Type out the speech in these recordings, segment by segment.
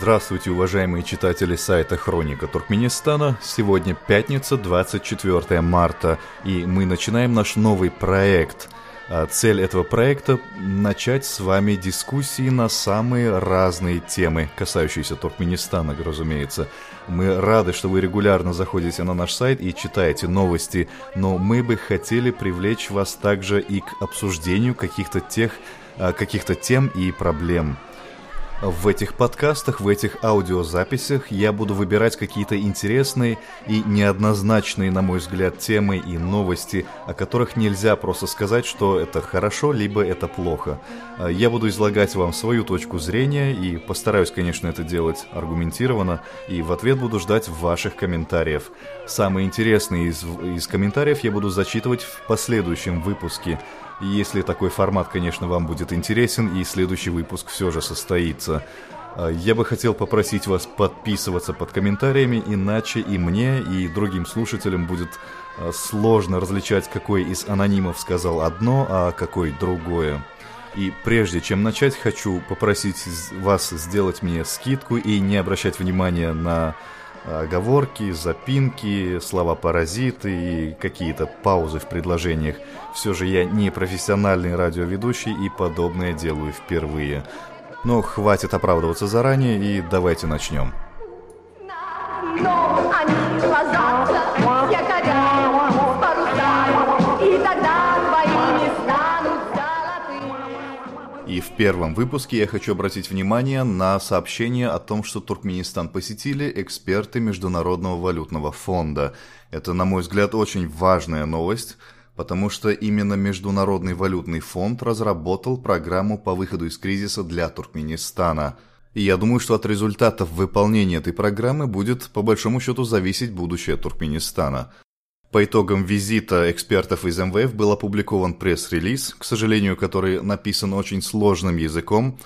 Здравствуйте, уважаемые читатели сайта Хроника Туркменистана. Сегодня пятница, 24 марта, и мы начинаем наш новый проект. А цель этого проекта – начать с вами дискуссии на самые разные темы, касающиеся Туркменистана, разумеется. Мы рады, что вы регулярно заходите на наш сайт и читаете новости, но мы бы хотели привлечь вас также и к обсуждению каких-то тех, а, каких-то тем и проблем – в этих подкастах, в этих аудиозаписях я буду выбирать какие-то интересные и неоднозначные, на мой взгляд, темы и новости, о которых нельзя просто сказать, что это хорошо, либо это плохо. А, я буду излагать вам свою точку зрения и постараюсь, конечно, это делать аргументированно, и в ответ буду ждать ваших комментариев. Самые интересные из, из комментариев я буду зачитывать в последующем выпуске – если такой формат, конечно, вам будет интересен и следующий выпуск все же состоится. А, я бы хотел попросить вас подписываться под комментариями, иначе и мне, и другим слушателям будет а, сложно различать, какой из анонимов сказал одно, а какой другое. И прежде чем начать, хочу попросить вас сделать мне скидку и не обращать внимания на оговорки, запинки, слова-паразиты и какие-то паузы в предложениях. Все же я не профессиональный радиоведущий и подобное делаю впервые. Но хватит оправдываться заранее и давайте начнем. Но они И первом выпуске я хочу обратить внимание на сообщение о том, что Туркменистан посетили эксперты Международного валютного фонда. Это, на мой взгляд, очень важная новость, потому что именно Международный валютный фонд разработал программу по выходу из кризиса для Туркменистана. И я думаю, что от результатов выполнения этой программы будет по большому счету зависеть будущее Туркменистана. По итогам визита экспертов из МВФ был опубликован пресс-релиз, к сожалению, который написан очень сложным языком.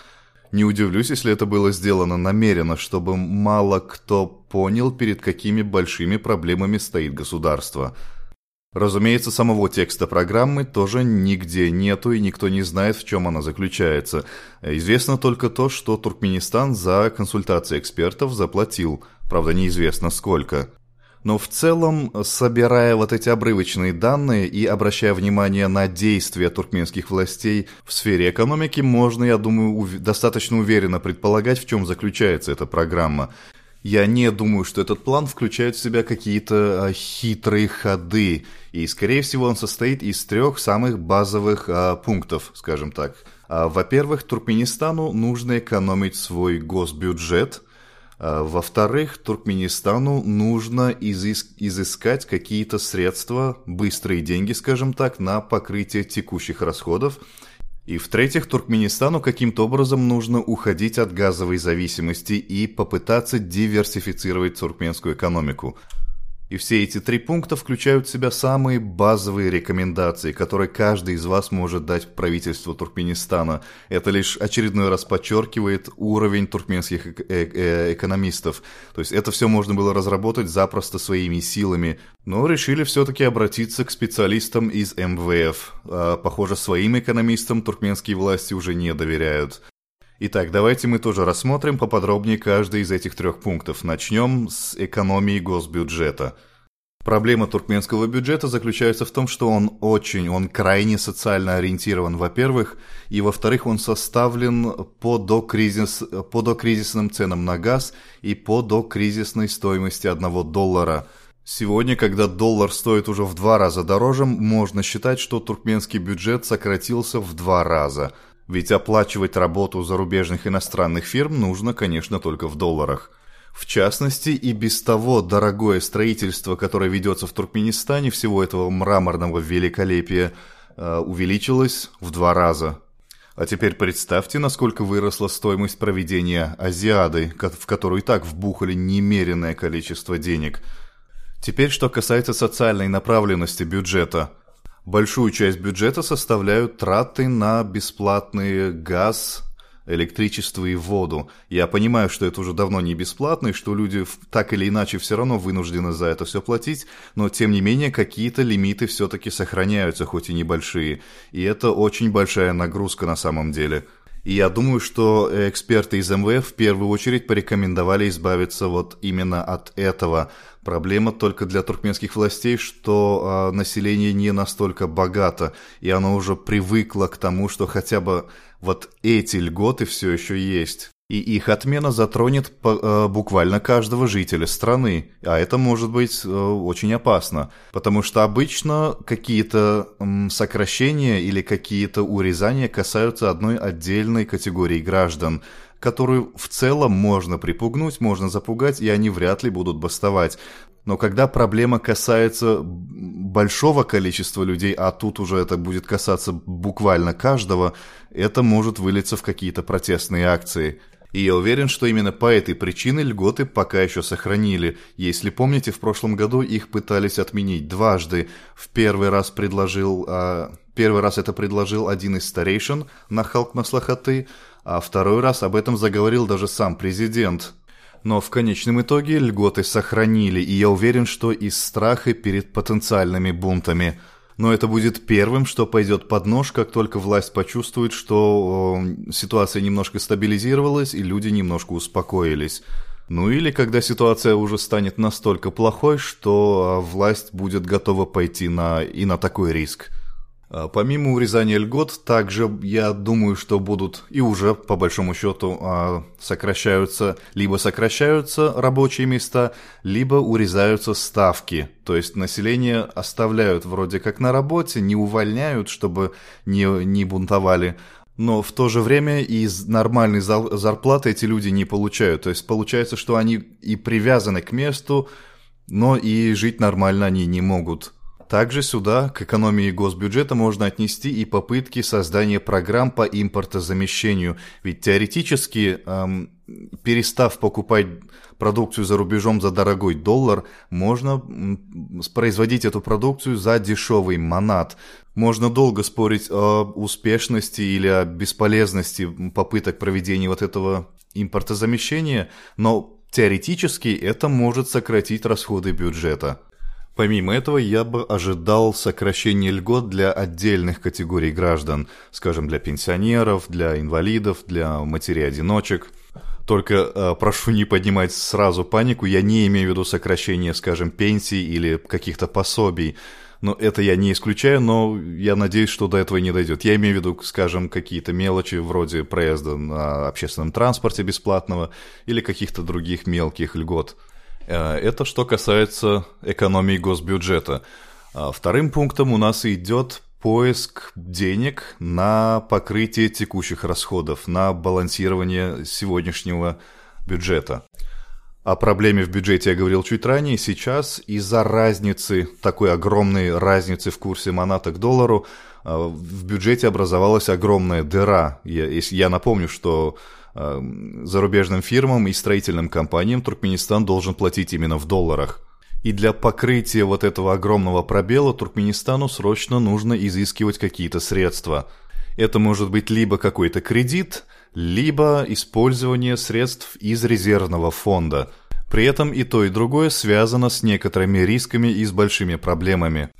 Не удивлюсь, если это было сделано намеренно, чтобы мало кто понял, перед какими большими проблемами стоит государство. Разумеется, самого текста программы тоже нигде нету и никто не знает, в чем она заключается. Известно только то, что Туркменистан за консультации экспертов заплатил, правда неизвестно сколько. Но в целом, собирая вот эти обрывочные данные и обращая внимание на действия туркменских властей в сфере экономики, можно, я думаю, достаточно уверенно предполагать, в чем заключается эта программа. Я не думаю, что этот план включает в себя какие-то а, хитрые ходы, и, скорее всего, он состоит из трех самых базовых а, пунктов, скажем так. А, во-первых, Туркменистану нужно экономить свой госбюджет – во-вторых, Туркменистану нужно изыск изыскать какие-то средства, быстрые деньги, скажем так, на покрытие текущих расходов. И в-третьих, Туркменистану каким-то образом нужно уходить от газовой зависимости и попытаться диверсифицировать туркменскую экономику. И все эти три пункта включают в себя самые базовые рекомендации, которые каждый из вас может дать правительству Туркменистана. Это лишь очередной раз подчеркивает уровень туркменских э э экономистов. То есть это все можно было разработать запросто своими силами, но решили все-таки обратиться к специалистам из МВФ. А, похоже, своим экономистам туркменские власти уже не доверяют. Итак, давайте мы тоже рассмотрим поподробнее каждый из этих трех пунктов. Начнем с экономии госбюджета. Проблема туркменского бюджета заключается в том, что он очень, он крайне социально ориентирован, во-первых, и во-вторых, он составлен по, докризис, по докризисным ценам на газ и по докризисной стоимости одного доллара. Сегодня, когда доллар стоит уже в два раза дороже, можно считать, что туркменский бюджет сократился в два раза – ведь оплачивать работу зарубежных иностранных фирм нужно, конечно, только в долларах. В частности, и без того дорогое строительство, которое ведется в Туркменистане, всего этого мраморного великолепия, э, увеличилось в два раза. А теперь представьте, насколько выросла стоимость проведения Азиады, в которую и так вбухали немеренное количество денег. Теперь, что касается социальной направленности бюджета – Большую часть бюджета составляют траты на бесплатный газ, электричество и воду. Я понимаю, что это уже давно не бесплатно, и что люди так или иначе все равно вынуждены за это все платить, но тем не менее какие-то лимиты все-таки сохраняются, хоть и небольшие. И это очень большая нагрузка на самом деле. И я думаю, что эксперты из МВФ в первую очередь порекомендовали избавиться вот именно от этого. Проблема только для туркменских властей, что э, население не настолько богато, и оно уже привыкло к тому, что хотя бы вот эти льготы все еще есть. И их отмена затронет э, буквально каждого жителя страны, а это может быть э, очень опасно, потому что обычно какие-то сокращения или какие-то урезания касаются одной отдельной категории граждан, которую в целом можно припугнуть, можно запугать, и они вряд ли будут бастовать. Но когда проблема касается большого количества людей, а тут уже это будет касаться буквально каждого, это может вылиться в какие-то протестные акции – и я уверен, что именно по этой причине льготы пока еще сохранили. Если помните, в прошлом году их пытались отменить дважды. В первый раз предложил... А, первый раз это предложил один из старейшин на Халк Маслахаты, а второй раз об этом заговорил даже сам президент. Но в конечном итоге льготы сохранили, и я уверен, что из страха перед потенциальными бунтами – но это будет первым, что пойдет под нож, как только власть почувствует, что ситуация немножко стабилизировалась и люди немножко успокоились. Ну или когда ситуация уже станет настолько плохой, что а, власть будет готова пойти на, и на такой риск. А, помимо урезания льгот, также я думаю, что будут и уже по большому счету а, сокращаются, либо сокращаются рабочие места, либо урезаются ставки. То есть население оставляют вроде как на работе, не увольняют, чтобы не, не бунтовали, но в то же время и нормальной зарплаты эти люди не получают. То есть получается, что они и привязаны к месту, но и жить нормально они не могут. Также сюда, к экономии госбюджета, можно отнести и попытки создания программ по импортозамещению. Ведь теоретически, эм, перестав покупать продукцию за рубежом за дорогой доллар, можно производить эту продукцию за дешевый манат. Можно долго спорить о успешности или о бесполезности попыток проведения вот этого импортозамещения, но теоретически это может сократить расходы бюджета. Помимо этого, я бы ожидал сокращения льгот для отдельных категорий граждан, скажем, для пенсионеров, для инвалидов, для матерей-одиночек. Только э, прошу не поднимать сразу панику, я не имею в виду сокращение, скажем, пенсий или каких-то пособий. Но это я не исключаю, но я надеюсь, что до этого не дойдет. Я имею в виду, скажем, какие-то мелочи вроде проезда на общественном транспорте бесплатного или каких-то других мелких льгот. Э, это что касается экономии госбюджета. А вторым пунктом у нас идет поиск денег на покрытие текущих расходов, на балансирование сегодняшнего бюджета. О проблеме в бюджете я говорил чуть ранее. Сейчас из-за разницы, такой огромной разницы в курсе моната к доллару, э, в бюджете образовалась огромная дыра. Я, я напомню, что зарубежным фирмам и строительным компаниям Туркменистан должен платить именно в долларах. И для покрытия вот этого огромного пробела Туркменистану срочно нужно изыскивать какие-то средства. Это может быть либо какой-то кредит, либо использование средств из резервного фонда. При этом и то, и другое связано с некоторыми рисками и с большими проблемами.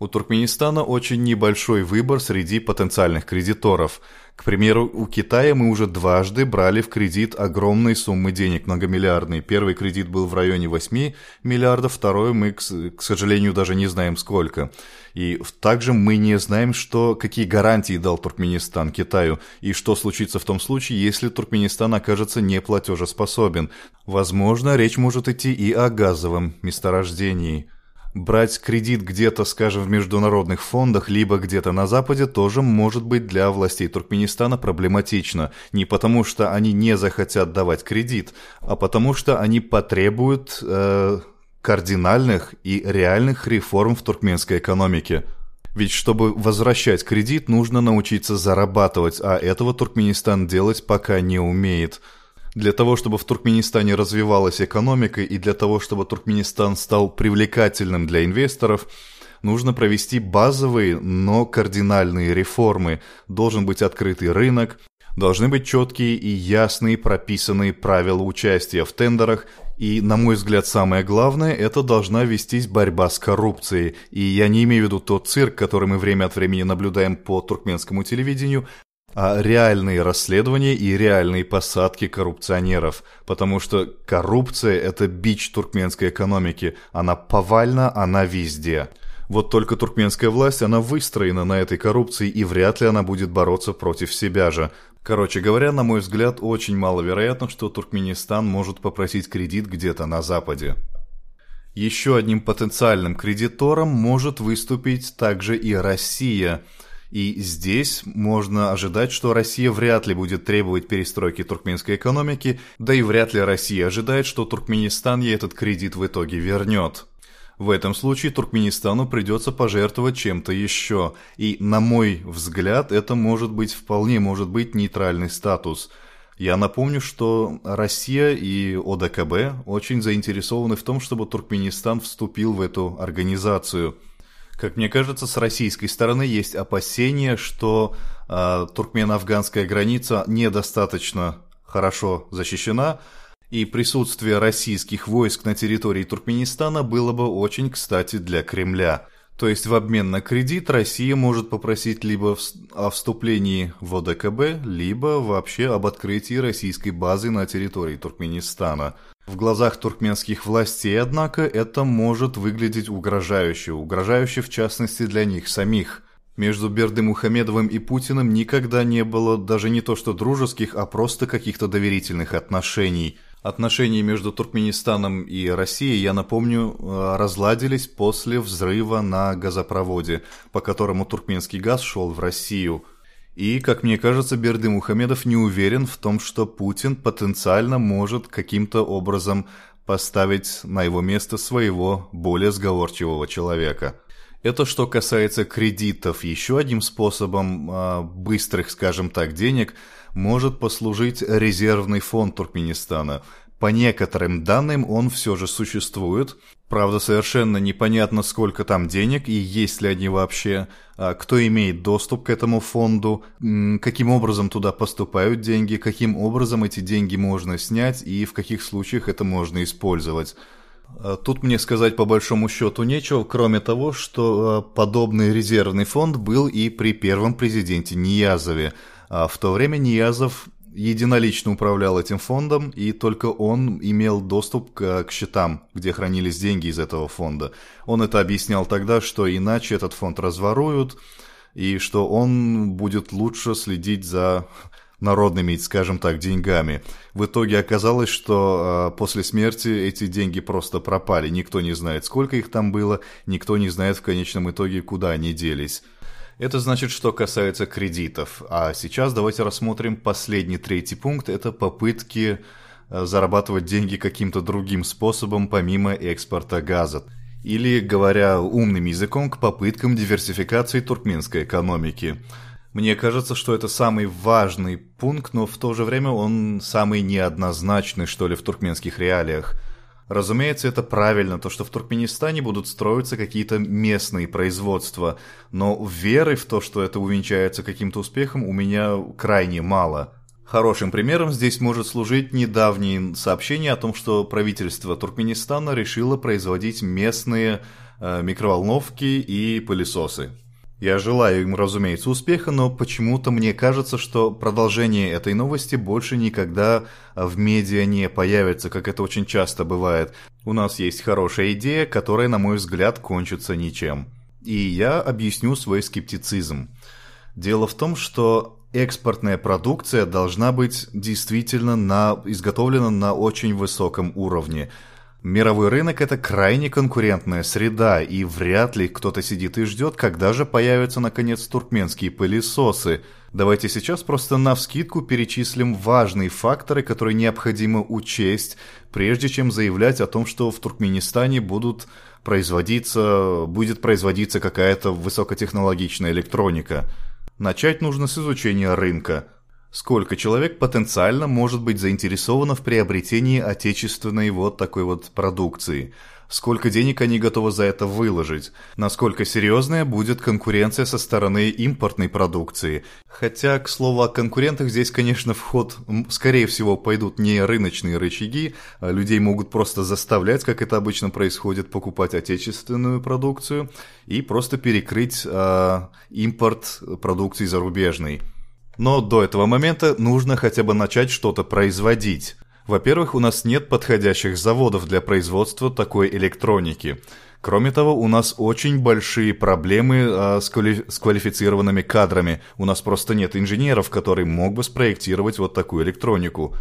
У Туркменистана очень небольшой выбор среди потенциальных кредиторов. К примеру, у Китая мы уже дважды брали в кредит огромные суммы денег, многомиллиардные. Первый кредит был в районе 8 миллиардов, второй мы, к, к сожалению, даже не знаем сколько. И также мы не знаем, что, какие гарантии дал Туркменистан Китаю, и что случится в том случае, если Туркменистан окажется неплатежеспособен. Возможно, речь может идти и о газовом месторождении. Брать кредит где-то, скажем, в международных фондах, либо где-то на Западе тоже может быть для властей Туркменистана проблематично. Не потому, что они не захотят давать кредит, а потому, что они потребуют э, кардинальных и реальных реформ в туркменской экономике. Ведь чтобы возвращать кредит, нужно научиться зарабатывать, а этого Туркменистан делать пока не умеет – для того, чтобы в Туркменистане развивалась экономика и для того, чтобы Туркменистан стал привлекательным для инвесторов, нужно провести базовые, но кардинальные реформы. Должен быть открытый рынок, должны быть четкие и ясные прописанные правила участия в тендерах, и, на мой взгляд, самое главное, это должна вестись борьба с коррупцией. И я не имею в виду тот цирк, который мы время от времени наблюдаем по туркменскому телевидению, а реальные расследования и реальные посадки коррупционеров, потому что коррупция – это бич туркменской экономики, она повальна, она везде. Вот только туркменская власть, она выстроена на этой коррупции, и вряд ли она будет бороться против себя же. Короче говоря, на мой взгляд, очень маловероятно, что Туркменистан может попросить кредит где-то на Западе. Еще одним потенциальным кредитором может выступить также и Россия – и здесь можно ожидать, что Россия вряд ли будет требовать перестройки туркменской экономики, да и вряд ли Россия ожидает, что Туркменистан ей этот кредит в итоге вернет. В этом случае Туркменистану придется пожертвовать чем-то еще, и, на мой взгляд, это может быть вполне может быть нейтральный статус. Я напомню, что Россия и ОДКБ очень заинтересованы в том, чтобы Туркменистан вступил в эту организацию – как мне кажется, с российской стороны есть опасения, что э, туркмено-афганская граница недостаточно хорошо защищена, и присутствие российских войск на территории Туркменистана было бы очень кстати для Кремля. То есть в обмен на кредит Россия может попросить либо о вступлении в ОДКБ, либо вообще об открытии российской базы на территории Туркменистана. В глазах туркменских властей, однако, это может выглядеть угрожающе, угрожающе в частности для них самих. Между Бердым Мухамедовым и Путиным никогда не было даже не то что дружеских, а просто каких-то доверительных отношений. Отношения между Туркменистаном и Россией, я напомню, э, разладились после взрыва на газопроводе, по которому туркменский газ шел в Россию – и, как мне кажется, Берды Мухамедов не уверен в том, что Путин потенциально может каким-то образом поставить на его место своего более сговорчивого человека. Это что касается кредитов. Еще одним способом э, быстрых, скажем так, денег может послужить резервный фонд Туркменистана. По некоторым данным он все же существует. Правда, совершенно непонятно, сколько там денег и есть ли они вообще, а кто имеет доступ к этому фонду, каким образом туда поступают деньги, каким образом эти деньги можно снять и в каких случаях это можно использовать. А тут мне сказать по большому счету нечего, кроме того, что а, подобный резервный фонд был и при первом президенте Ниязове. В то время Ниязов единолично управлял этим фондом, и только он имел доступ к, к счетам, где хранились деньги из этого фонда. Он это объяснял тогда, что иначе этот фонд разворуют, и что он будет лучше следить за народными, скажем так, деньгами. В итоге оказалось, что э, после смерти эти деньги просто пропали. Никто не знает, сколько их там было, никто не знает в конечном итоге, куда они делись. Это значит, что касается кредитов. А сейчас давайте рассмотрим последний третий пункт. Это попытки э, зарабатывать деньги каким-то другим способом, помимо экспорта газа. Или, говоря умным языком, к попыткам диверсификации туркменской экономики. Мне кажется, что это самый важный пункт, но в то же время он самый неоднозначный, что ли, в туркменских реалиях – Разумеется, это правильно, то, что в Туркменистане будут строиться какие-то местные производства, но веры в то, что это увенчается каким-то успехом, у меня крайне мало. Хорошим примером здесь может служить недавнее сообщение о том, что правительство Туркменистана решило производить местные э, микроволновки и пылесосы. Я желаю им, разумеется, успеха, но почему-то мне кажется, что продолжение этой новости больше никогда в медиа не появится, как это очень часто бывает. У нас есть хорошая идея, которая, на мой взгляд, кончится ничем. И я объясню свой скептицизм. Дело в том, что экспортная продукция должна быть действительно на, изготовлена на очень высоком уровне – Мировой рынок – это крайне конкурентная среда, и вряд ли кто-то сидит и ждет, когда же появятся наконец туркменские пылесосы. Давайте сейчас просто навскидку перечислим важные факторы, которые необходимо учесть, прежде чем заявлять о том, что в Туркменистане будут производиться, будет производиться какая-то высокотехнологичная электроника. Начать нужно с изучения рынка – Сколько человек потенциально может быть заинтересовано в приобретении отечественной вот такой вот продукции? Сколько денег они готовы за это выложить? Насколько серьезная будет конкуренция со стороны импортной продукции? Хотя, к слову о конкурентах, здесь, конечно, в ход, скорее всего, пойдут не рыночные рычаги, а людей могут просто заставлять, как это обычно происходит, покупать отечественную продукцию и просто перекрыть э, импорт продукции зарубежной. Но до этого момента нужно хотя бы начать что-то производить. Во-первых, у нас нет подходящих заводов для производства такой электроники. Кроме того, у нас очень большие проблемы а, с, квали с квалифицированными кадрами. У нас просто нет инженеров, которые мог бы спроектировать вот такую электронику.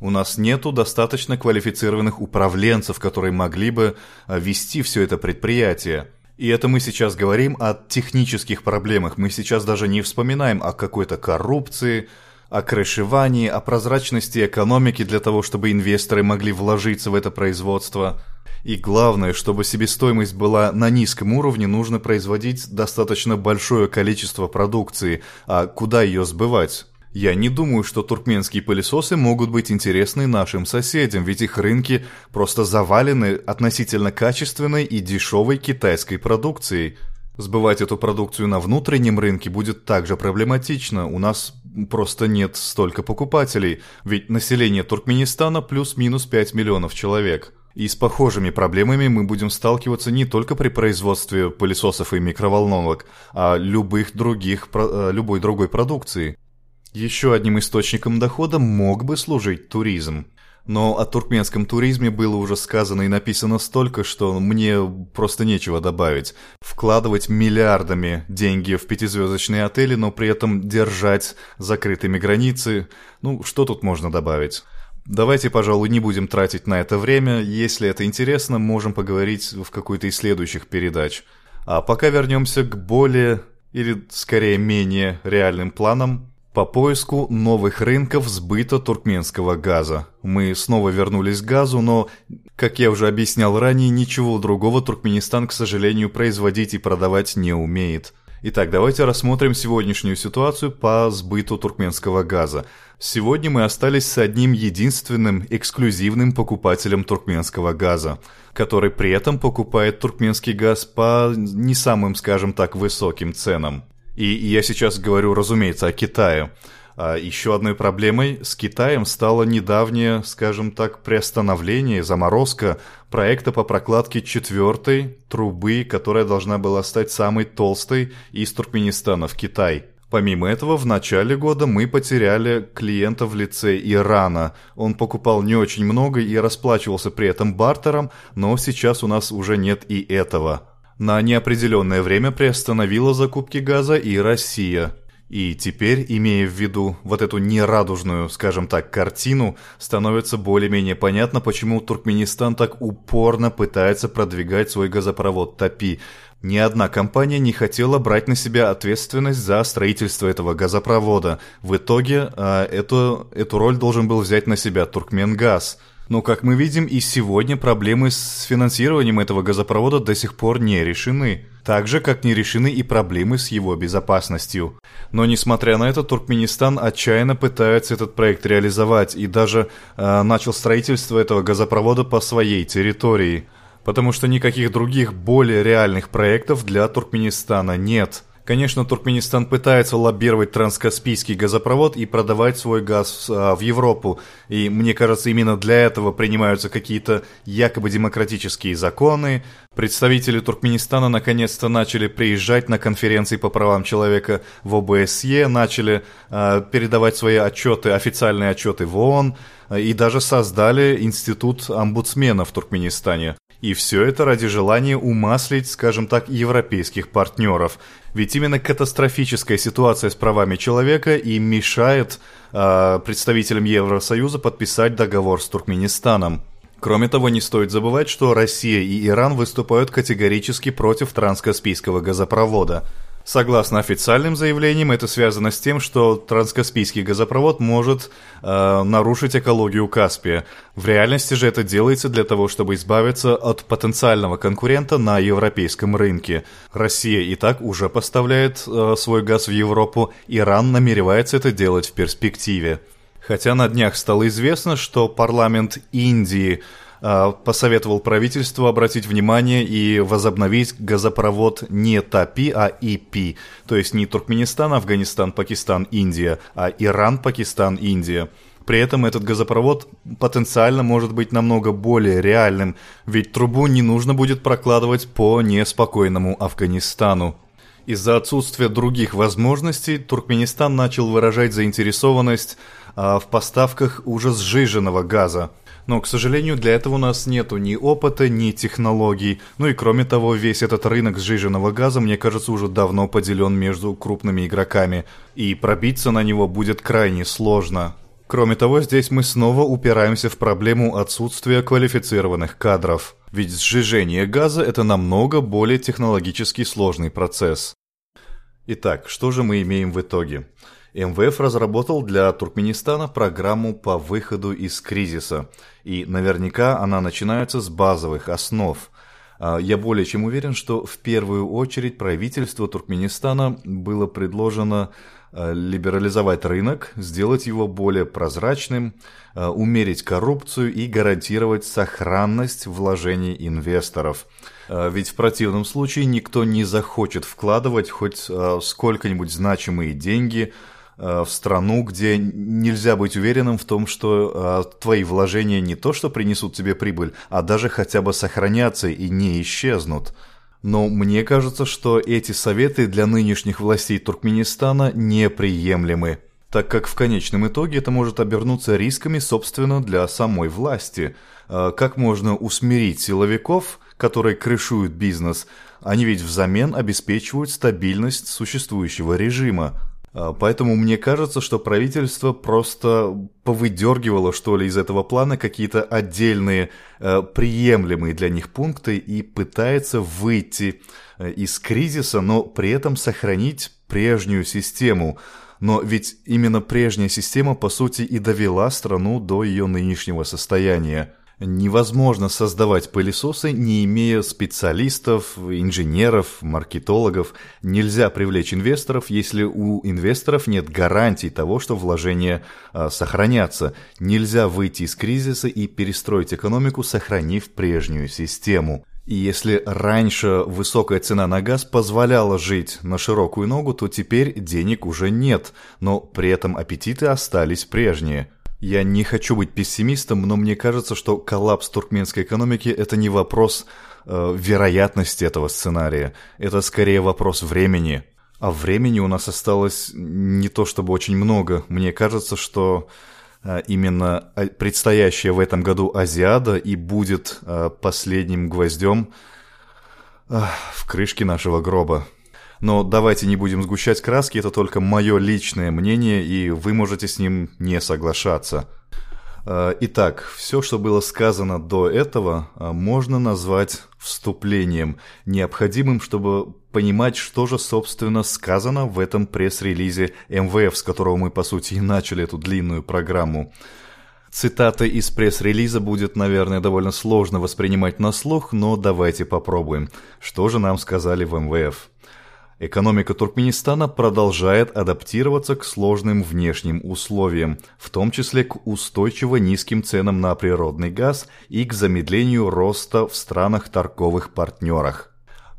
У нас нету достаточно квалифицированных управленцев, которые могли бы а, вести все это предприятие. И это мы сейчас говорим о технических проблемах. Мы сейчас даже не вспоминаем о какой-то коррупции, о крышевании, о прозрачности экономики для того, чтобы инвесторы могли вложиться в это производство. И главное, чтобы себестоимость была на низком уровне, нужно производить достаточно большое количество продукции. А куда ее сбывать? Я не думаю, что туркменские пылесосы могут быть интересны нашим соседям, ведь их рынки просто завалены относительно качественной и дешевой китайской продукцией. Сбывать эту продукцию на внутреннем рынке будет также проблематично. У нас просто нет столько покупателей, ведь население Туркменистана плюс-минус 5 миллионов человек. И с похожими проблемами мы будем сталкиваться не только при производстве пылесосов и микроволновок, а любых других, э, любой другой продукции. Еще одним источником дохода мог бы служить туризм. Но о туркменском туризме было уже сказано и написано столько, что мне просто нечего добавить. Вкладывать миллиардами деньги в пятизвездочные отели, но при этом держать закрытыми границы, ну, что тут можно добавить? Давайте, пожалуй, не будем тратить на это время. Если это интересно, можем поговорить в какой-то из следующих передач. А пока вернемся к более, или скорее менее реальным планам по поиску новых рынков сбыта туркменского газа. Мы снова вернулись к газу, но, как я уже объяснял ранее, ничего другого Туркменистан, к сожалению, производить и продавать не умеет. Итак, давайте рассмотрим сегодняшнюю ситуацию по сбыту туркменского газа. Сегодня мы остались с одним единственным эксклюзивным покупателем туркменского газа, который при этом покупает туркменский газ по не самым, скажем так, высоким ценам. И я сейчас говорю, разумеется, о Китае. А еще одной проблемой с Китаем стало недавнее, скажем так, приостановление, заморозка проекта по прокладке четвертой трубы, которая должна была стать самой толстой из Туркменистана в Китай. Помимо этого, в начале года мы потеряли клиента в лице Ирана. Он покупал не очень много и расплачивался при этом бартером, но сейчас у нас уже нет и этого. На неопределенное время приостановила закупки газа и Россия. И теперь, имея в виду вот эту нерадужную, скажем так, картину, становится более-менее понятно, почему Туркменистан так упорно пытается продвигать свой газопровод ТАПИ. Ни одна компания не хотела брать на себя ответственность за строительство этого газопровода. В итоге э, эту, эту роль должен был взять на себя Туркменгаз – но, как мы видим, и сегодня проблемы с финансированием этого газопровода до сих пор не решены. Так же, как не решены и проблемы с его безопасностью. Но, несмотря на это, Туркменистан отчаянно пытается этот проект реализовать и даже э, начал строительство этого газопровода по своей территории. Потому что никаких других более реальных проектов для Туркменистана нет – Конечно, Туркменистан пытается лоббировать транскаспийский газопровод и продавать свой газ а, в Европу. И мне кажется, именно для этого принимаются какие-то якобы демократические законы. Представители Туркменистана наконец-то начали приезжать на конференции по правам человека в ОБСЕ, начали э, передавать свои отчеты, официальные отчеты в ООН и даже создали институт омбудсмена в Туркменистане. И все это ради желания умаслить, скажем так, европейских партнеров. Ведь именно катастрофическая ситуация с правами человека и мешает э, представителям Евросоюза подписать договор с Туркменистаном. Кроме того, не стоит забывать, что Россия и Иран выступают категорически против транскаспийского газопровода – Согласно официальным заявлениям, это связано с тем, что транскаспийский газопровод может э, нарушить экологию Каспия. В реальности же это делается для того, чтобы избавиться от потенциального конкурента на европейском рынке. Россия и так уже поставляет э, свой газ в Европу, Иран намеревается это делать в перспективе. Хотя на днях стало известно, что парламент Индии посоветовал правительству обратить внимание и возобновить газопровод не ТАПИ, а ИПИ, то есть не Туркменистан, Афганистан, Пакистан, Индия, а Иран, Пакистан, Индия. При этом этот газопровод потенциально может быть намного более реальным, ведь трубу не нужно будет прокладывать по неспокойному Афганистану. Из-за отсутствия других возможностей Туркменистан начал выражать заинтересованность а, в поставках уже сжиженного газа. Но, к сожалению, для этого у нас нету ни опыта, ни технологий. Ну и кроме того, весь этот рынок сжиженного газа, мне кажется, уже давно поделен между крупными игроками. И пробиться на него будет крайне сложно. Кроме того, здесь мы снова упираемся в проблему отсутствия квалифицированных кадров. Ведь сжижение газа – это намного более технологически сложный процесс. Итак, что же мы имеем в итоге? МВФ разработал для Туркменистана программу по выходу из кризиса, и наверняка она начинается с базовых основ. А, я более чем уверен, что в первую очередь правительству Туркменистана было предложено Э, либерализовать рынок, сделать его более прозрачным, э, умерить коррупцию и гарантировать сохранность вложений инвесторов. Ведь в противном случае никто не захочет вкладывать хоть сколько-нибудь значимые деньги в страну, где нельзя быть уверенным в том, что твои вложения не то что принесут тебе прибыль, а даже хотя бы сохранятся и не исчезнут. Но мне кажется, что эти советы для нынешних властей Туркменистана неприемлемы, так как в конечном итоге это может обернуться рисками, собственно, для самой власти. А как можно усмирить силовиков, которые крышуют бизнес? Они ведь взамен обеспечивают стабильность существующего режима. А, поэтому мне кажется, что правительство просто повыдергивало, что ли, из этого плана какие-то отдельные э, приемлемые для них пункты и пытается выйти э, из кризиса, но при этом сохранить прежнюю систему. Но ведь именно прежняя система, по сути, и довела страну до ее нынешнего состояния. Невозможно создавать пылесосы, не имея специалистов, инженеров, маркетологов. Нельзя привлечь инвесторов, если у инвесторов нет гарантий того, что вложения а, сохранятся. Нельзя выйти из кризиса и перестроить экономику, сохранив прежнюю систему. И если раньше высокая цена на газ позволяла жить на широкую ногу, то теперь денег уже нет, но при этом аппетиты остались прежние – я не хочу быть пессимистом, но мне кажется, что коллапс туркменской экономики – это не вопрос э, вероятности этого сценария. Это скорее вопрос времени. А времени у нас осталось не то чтобы очень много. Мне кажется, что э, именно э, предстоящая в этом году Азиада и будет э, последним гвоздем э, в крышке нашего гроба. Но давайте не будем сгущать краски, это только мое личное мнение, и вы можете с ним не соглашаться. Э, итак, все, что было сказано до этого, э, можно назвать вступлением, необходимым, чтобы понимать, что же, собственно, сказано в этом пресс-релизе МВФ, с которого мы, по сути, и начали эту длинную программу. Цитаты из пресс-релиза будет, наверное, довольно сложно воспринимать на слух, но давайте попробуем. Что же нам сказали в МВФ? Экономика Туркменистана продолжает адаптироваться к сложным внешним условиям, в том числе к устойчиво низким ценам на природный газ и к замедлению роста в странах торговых партнерах.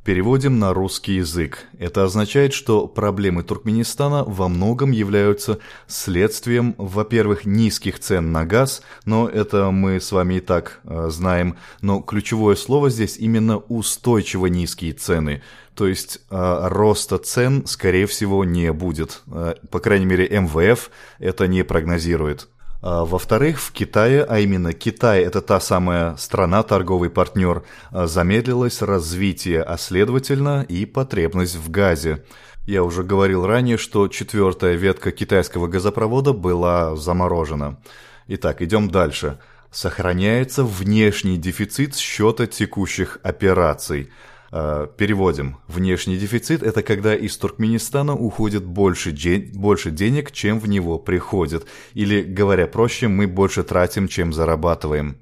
Переводим на русский язык. Это означает, что проблемы Туркменистана во многом являются следствием, во-первых, низких цен на газ, но это мы с вами и так э, знаем, но ключевое слово здесь именно устойчиво низкие цены – то есть э, роста цен, скорее всего, не будет. Э, по крайней мере, МВФ это не прогнозирует. А, во-вторых, в Китае, а именно Китай – это та самая страна, торговый партнер, э, замедлилось развитие, а следовательно и потребность в газе. Я уже говорил ранее, что четвертая ветка китайского газопровода была заморожена. Итак, идем дальше. Сохраняется внешний дефицит счета текущих операций – Э, переводим. Внешний дефицит – это когда из Туркменистана уходит больше, де больше денег, чем в него приходит. Или, говоря проще, мы больше тратим, чем зарабатываем.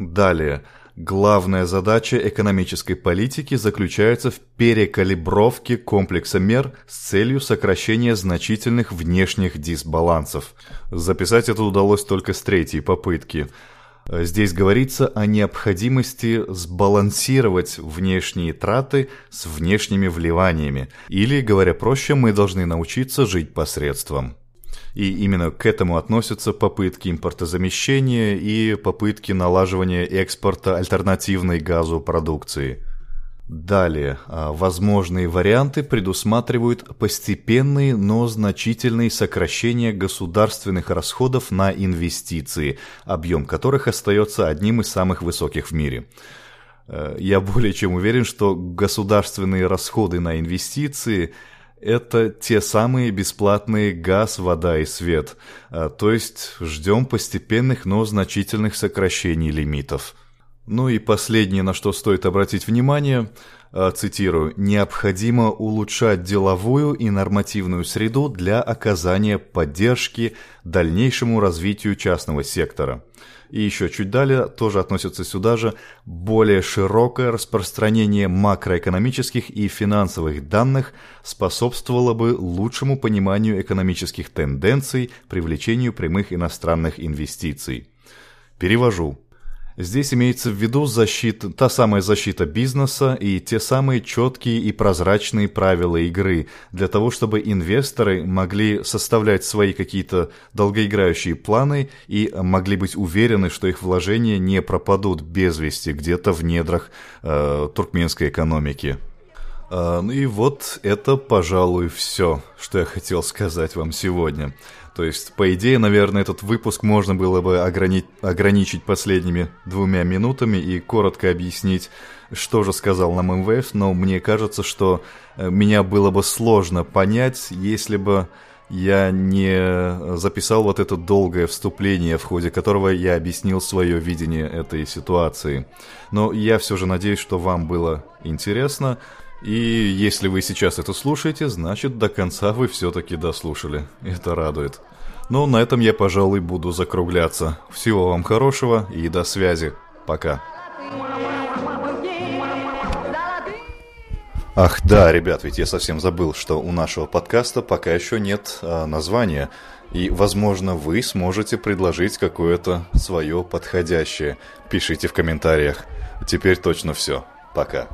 Далее. Главная задача экономической политики заключается в перекалибровке комплекса мер с целью сокращения значительных внешних дисбалансов. Записать это удалось только с третьей попытки – Здесь говорится о необходимости сбалансировать внешние траты с внешними вливаниями. Или, говоря проще, мы должны научиться жить посредством. И именно к этому относятся попытки импортозамещения и попытки налаживания экспорта альтернативной газу продукции. Далее, а, возможные варианты предусматривают постепенные, но значительные сокращения государственных расходов на инвестиции, объем которых остается одним из самых высоких в мире. Э, я более чем уверен, что государственные расходы на инвестиции – это те самые бесплатные газ, вода и свет. Э, то есть ждем постепенных, но значительных сокращений лимитов. Ну и последнее, на что стоит обратить внимание, э, цитирую, «необходимо улучшать деловую и нормативную среду для оказания поддержки дальнейшему развитию частного сектора». И еще чуть далее тоже относится сюда же более широкое распространение макроэкономических и финансовых данных способствовало бы лучшему пониманию экономических тенденций, привлечению прямых иностранных инвестиций. Перевожу. Здесь имеется в виду защита, та самая защита бизнеса и те самые четкие и прозрачные правила игры для того, чтобы инвесторы могли составлять свои какие-то долгоиграющие планы и могли быть уверены, что их вложения не пропадут без вести где-то в недрах э, туркменской экономики. Э, ну и вот это, пожалуй, все, что я хотел сказать вам сегодня. То есть, по идее, наверное, этот выпуск можно было бы ограни... ограничить последними двумя минутами и коротко объяснить, что же сказал нам МВФ, но мне кажется, что э, меня было бы сложно понять, если бы я не записал вот это долгое вступление, в ходе которого я объяснил свое видение этой ситуации. Но я все же надеюсь, что вам было интересно. И если вы сейчас это слушаете, значит до конца вы все-таки дослушали. Это радует. Но на этом я, пожалуй, буду закругляться. Всего вам хорошего и до связи. Пока. Ах да, ребят, ведь я совсем забыл, что у нашего подкаста пока еще нет а, названия. И, возможно, вы сможете предложить какое-то свое подходящее. Пишите в комментариях. Теперь точно все. Пока.